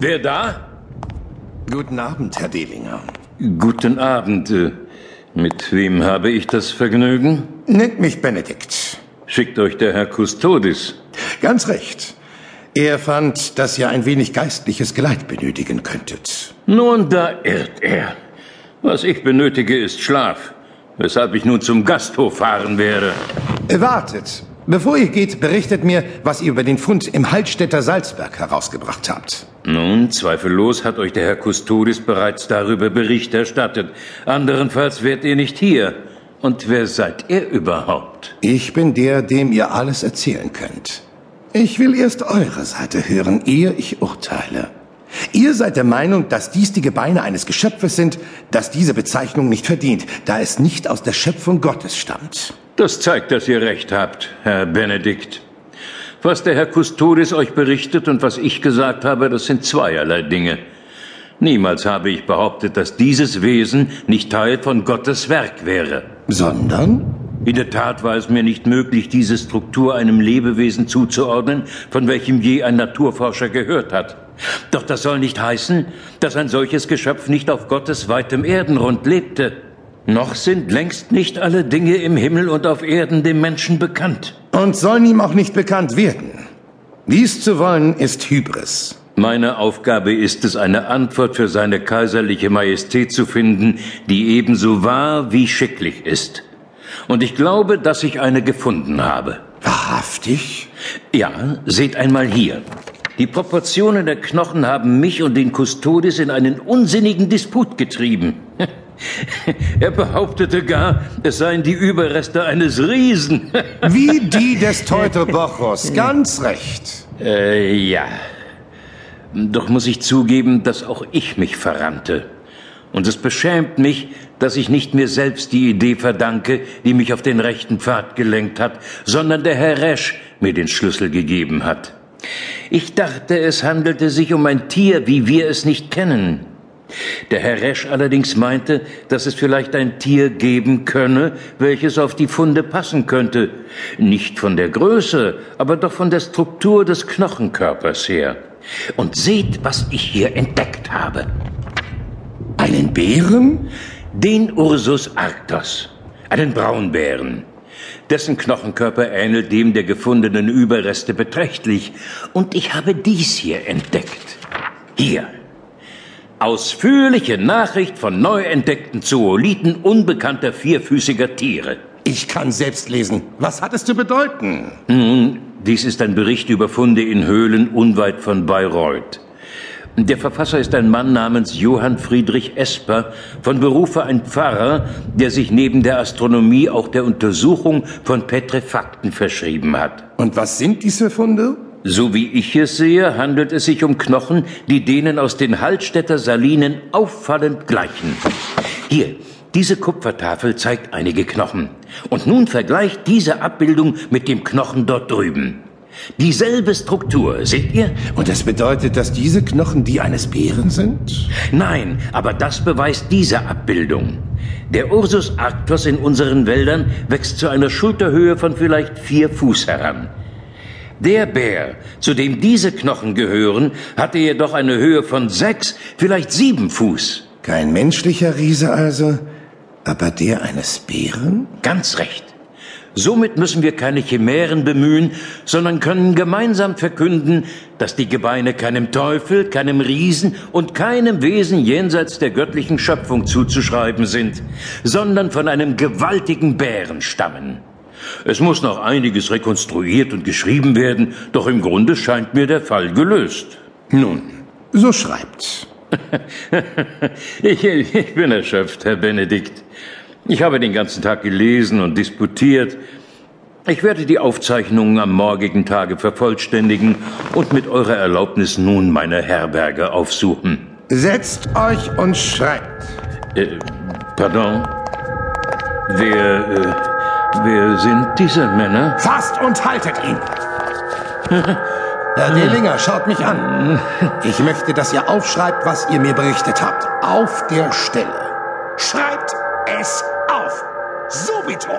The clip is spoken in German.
Wer da? Guten Abend, Herr Dehlinger. Guten Abend. Äh, Mit wem habe ich das Vergnügen? Nennt mich Benedikt. Schickt euch der Herr Kustodis. Ganz recht. Er fand, dass ihr ein wenig geistliches Geleit benötigen könntet. Nun, da irrt er. Was ich benötige, ist Schlaf, weshalb ich nun zum Gasthof fahren werde. Wartet. Bevor ihr geht, berichtet mir, was ihr über den Fund im Hallstätter Salzberg herausgebracht habt. Nun, zweifellos hat euch der Herr Kustodis bereits darüber Bericht erstattet. Anderenfalls wärt ihr nicht hier. Und wer seid ihr überhaupt? Ich bin der, dem ihr alles erzählen könnt. Ich will erst eure Seite hören, ehe ich urteile. Ihr seid der Meinung, dass dies die Gebeine eines Geschöpfes sind, das diese Bezeichnung nicht verdient, da es nicht aus der Schöpfung Gottes stammt. Das zeigt, dass ihr recht habt, Herr Benedikt. Was der Herr Kustodis euch berichtet und was ich gesagt habe, das sind zweierlei Dinge. Niemals habe ich behauptet, dass dieses Wesen nicht Teil von Gottes Werk wäre. Sondern? In der Tat war es mir nicht möglich, diese Struktur einem Lebewesen zuzuordnen, von welchem je ein Naturforscher gehört hat. Doch das soll nicht heißen, dass ein solches Geschöpf nicht auf Gottes weitem Erdenrund lebte. Noch sind längst nicht alle Dinge im Himmel und auf Erden dem Menschen bekannt. Und sollen ihm auch nicht bekannt werden. Dies zu wollen ist Hybris. Meine Aufgabe ist es, eine Antwort für seine kaiserliche Majestät zu finden, die ebenso wahr wie schicklich ist. Und ich glaube, dass ich eine gefunden habe. Wahrhaftig? Ja, seht einmal hier. Die Proportionen der Knochen haben mich und den Kustodis in einen unsinnigen Disput getrieben. Er behauptete gar, es seien die Überreste eines Riesen. Wie die des Teutobochos. Ganz recht. Äh, ja. Doch muss ich zugeben, dass auch ich mich verrannte. Und es beschämt mich, dass ich nicht mir selbst die Idee verdanke, die mich auf den rechten Pfad gelenkt hat, sondern der Herr Resch mir den Schlüssel gegeben hat. Ich dachte, es handelte sich um ein Tier, wie wir es nicht kennen. Der Herr Resch allerdings meinte, dass es vielleicht ein Tier geben könne, welches auf die Funde passen könnte. Nicht von der Größe, aber doch von der Struktur des Knochenkörpers her. Und seht, was ich hier entdeckt habe. Einen Bären? Den Ursus arctos, einen Braunbären. Dessen Knochenkörper ähnelt dem der gefundenen Überreste beträchtlich. Und ich habe dies hier entdeckt. Hier. Ausführliche Nachricht von neu entdeckten Zooliten unbekannter vierfüßiger Tiere. Ich kann selbst lesen. Was hat es zu bedeuten? Nun, dies ist ein Bericht über Funde in Höhlen unweit von Bayreuth. Der Verfasser ist ein Mann namens Johann Friedrich Esper, von Berufe ein Pfarrer, der sich neben der Astronomie auch der Untersuchung von Petrefakten verschrieben hat. Und was sind diese Funde? So wie ich es sehe, handelt es sich um Knochen, die denen aus den Hallstätter Salinen auffallend gleichen. Hier, diese Kupfertafel zeigt einige Knochen. Und nun vergleicht diese Abbildung mit dem Knochen dort drüben. Dieselbe Struktur, seht ihr? Und das bedeutet, dass diese Knochen die eines Bären sind? Nein, aber das beweist diese Abbildung. Der Ursus arctos in unseren Wäldern wächst zu einer Schulterhöhe von vielleicht vier Fuß heran. Der Bär, zu dem diese Knochen gehören, hatte jedoch eine Höhe von sechs, vielleicht sieben Fuß. Kein menschlicher Riese also, aber der eines Bären? Ganz recht. Somit müssen wir keine Chimären bemühen, sondern können gemeinsam verkünden, dass die Gebeine keinem Teufel, keinem Riesen und keinem Wesen jenseits der göttlichen Schöpfung zuzuschreiben sind, sondern von einem gewaltigen Bären stammen. Es muss noch einiges rekonstruiert und geschrieben werden, doch im Grunde scheint mir der Fall gelöst. Nun, so schreibt. ich, ich bin erschöpft, Herr Benedikt. Ich habe den ganzen Tag gelesen und disputiert. Ich werde die Aufzeichnungen am morgigen Tage vervollständigen und mit eurer Erlaubnis nun meine Herberge aufsuchen. Setzt euch und schreibt. Äh, pardon? Wer, äh, wer sind diese Männer? Fasst und haltet ihn! Herr Dehlinger, schaut mich an. Ich möchte, dass ihr aufschreibt, was ihr mir berichtet habt. Auf der Stelle. Schreibt es auf. Subito.